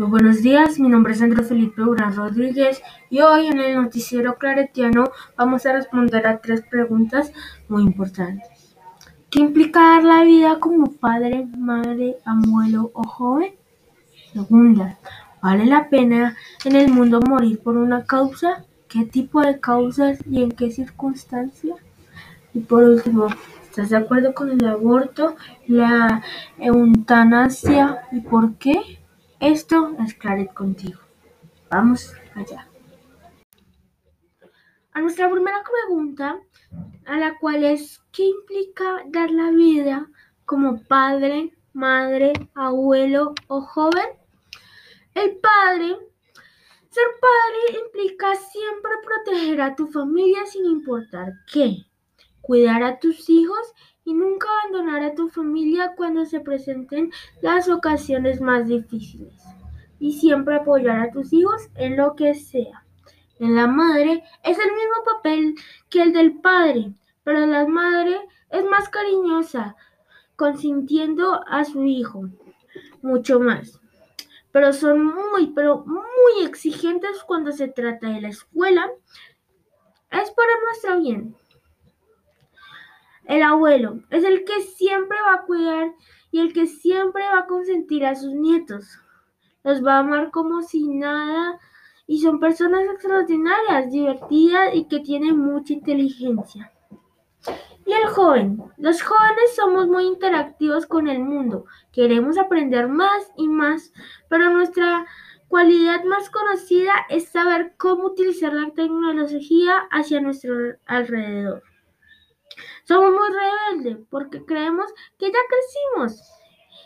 Muy buenos días, mi nombre es Andrés Felipe Urán Rodríguez y hoy en el noticiero claretiano vamos a responder a tres preguntas muy importantes. ¿Qué implica dar la vida como padre, madre, abuelo o joven? Segunda, ¿vale la pena en el mundo morir por una causa? ¿Qué tipo de causas y en qué circunstancias? Y por último, ¿estás de acuerdo con el aborto, la eutanasia y por qué? Esto es Claret contigo. Vamos allá. A nuestra primera pregunta, a la cual es ¿qué implica dar la vida como padre, madre, abuelo o joven? El padre, ser padre implica siempre proteger a tu familia sin importar qué, cuidar a tus hijos y nunca abandonar a tu familia cuando se presenten las ocasiones más difíciles. Y siempre apoyar a tus hijos en lo que sea. En la madre es el mismo papel que el del padre, pero la madre es más cariñosa, consintiendo a su hijo mucho más. Pero son muy, pero muy exigentes cuando se trata de la escuela. Es para nuestro bien. El abuelo es el que siempre va a cuidar y el que siempre va a consentir a sus nietos. Los va a amar como si nada y son personas extraordinarias, divertidas y que tienen mucha inteligencia. Y el joven. Los jóvenes somos muy interactivos con el mundo. Queremos aprender más y más, pero nuestra cualidad más conocida es saber cómo utilizar la tecnología hacia nuestro alrededor. Somos muy rebeldes porque creemos que ya crecimos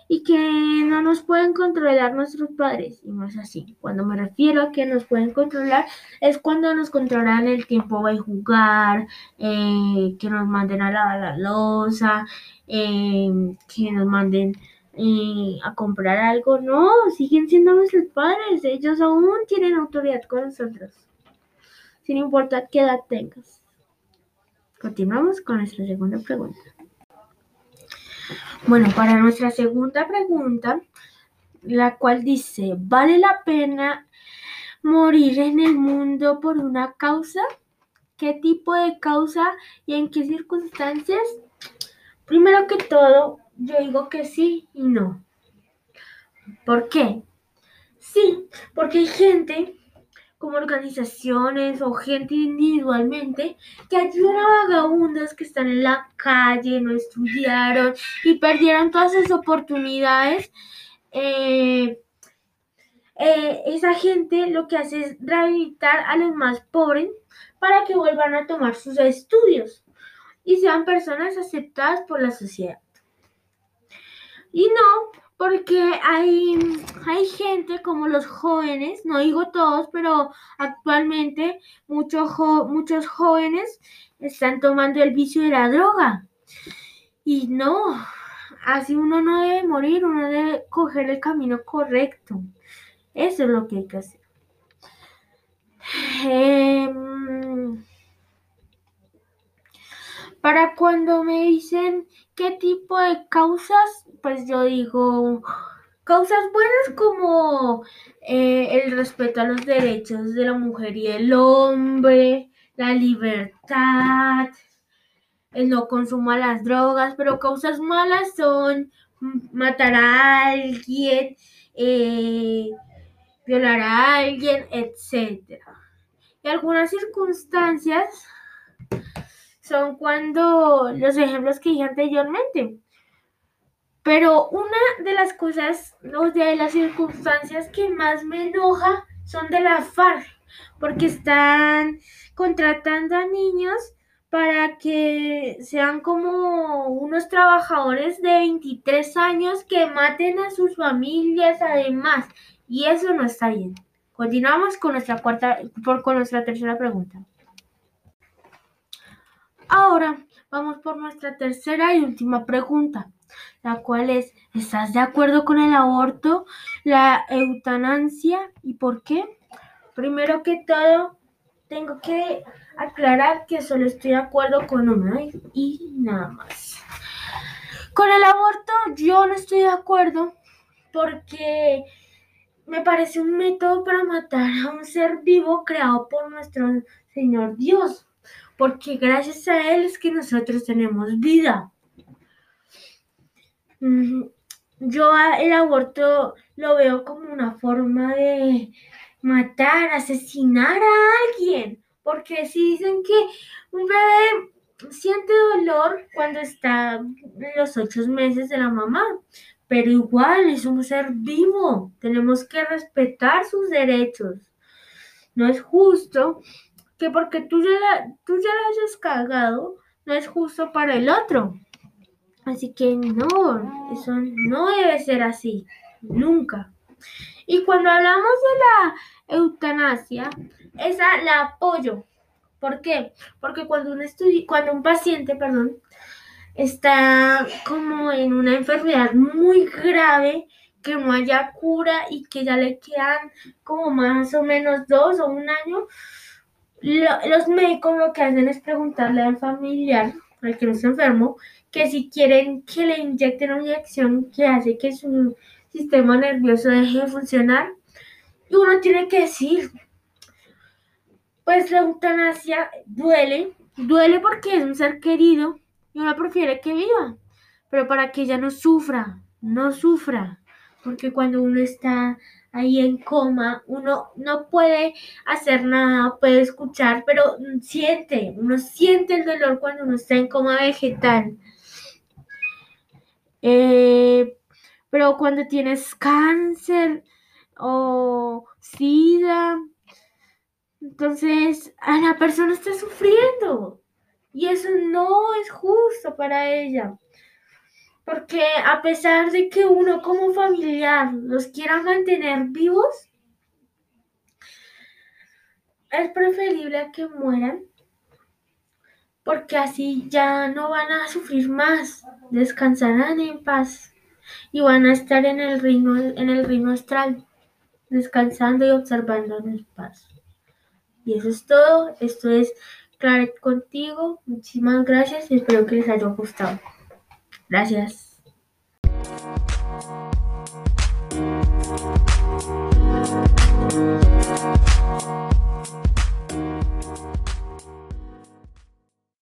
y que no nos pueden controlar nuestros padres. Y no es así. Cuando me refiero a que nos pueden controlar, es cuando nos controlan el tiempo de jugar, eh, que nos manden a lavar la losa, eh, que nos manden eh, a comprar algo. No, siguen siendo nuestros padres. Ellos aún tienen autoridad con nosotros, sin importar qué edad tengas. Continuamos con nuestra segunda pregunta. Bueno, para nuestra segunda pregunta, la cual dice, ¿vale la pena morir en el mundo por una causa? ¿Qué tipo de causa y en qué circunstancias? Primero que todo, yo digo que sí y no. ¿Por qué? Sí, porque hay gente como organizaciones o gente individualmente que ayudan a vagabundos que están en la calle, no estudiaron y perdieron todas sus oportunidades. Eh, eh, esa gente lo que hace es rehabilitar a los más pobres para que vuelvan a tomar sus estudios y sean personas aceptadas por la sociedad. Y no porque hay, hay gente como los jóvenes, no digo todos, pero actualmente muchos, muchos jóvenes están tomando el vicio de la droga. Y no, así uno no debe morir, uno debe coger el camino correcto. Eso es lo que hay que hacer. Em, para cuando me dicen qué tipo de causas, pues yo digo causas buenas como eh, el respeto a los derechos de la mujer y el hombre, la libertad, el no consumo a las drogas, pero causas malas son matar a alguien, eh, violar a alguien, etc. Y algunas circunstancias son cuando los ejemplos que dije anteriormente. Pero una de las cosas, o de las circunstancias que más me enoja son de la FARC, porque están contratando a niños para que sean como unos trabajadores de 23 años que maten a sus familias además. Y eso no está bien. Continuamos con nuestra cuarta, con nuestra tercera pregunta. Ahora vamos por nuestra tercera y última pregunta, la cual es, ¿estás de acuerdo con el aborto, la eutanasia y por qué? Primero que todo, tengo que aclarar que solo estoy de acuerdo con una y nada más. Con el aborto yo no estoy de acuerdo porque me parece un método para matar a un ser vivo creado por nuestro Señor Dios, porque gracias a Él es que nosotros tenemos vida. Yo el aborto lo veo como una forma de matar, asesinar a alguien, porque si dicen que un bebé siente dolor cuando está en los ocho meses de la mamá, pero igual es un ser vivo, tenemos que respetar sus derechos. No es justo que porque tú ya la, tú ya la hayas cagado, no es justo para el otro. Así que no, eso no debe ser así, nunca. Y cuando hablamos de la eutanasia, esa la apoyo. ¿Por qué? Porque cuando un, cuando un paciente, perdón, está como en una enfermedad muy grave, que no haya cura y que ya le quedan como más o menos dos o un año, los médicos lo que hacen es preguntarle al familiar, al que no está enfermo, que si quieren que le inyecten una inyección que hace que su sistema nervioso deje de funcionar. Y uno tiene que decir, pues la eutanasia duele, duele porque es un ser querido y uno prefiere que viva, pero para que ella no sufra, no sufra, porque cuando uno está ahí en coma, uno no puede hacer nada, puede escuchar, pero siente, uno siente el dolor cuando uno está en coma vegetal. Eh, pero cuando tienes cáncer o sida, entonces a la persona está sufriendo. Y eso no es justo para ella. Porque a pesar de que uno como familiar los quiera mantener vivos, es preferible que mueran porque así ya no van a sufrir más, descansarán en paz y van a estar en el reino, en el reino astral, descansando y observando en paz. Y eso es todo. Esto es Claret contigo. Muchísimas gracias y espero que les haya gustado. Gracias.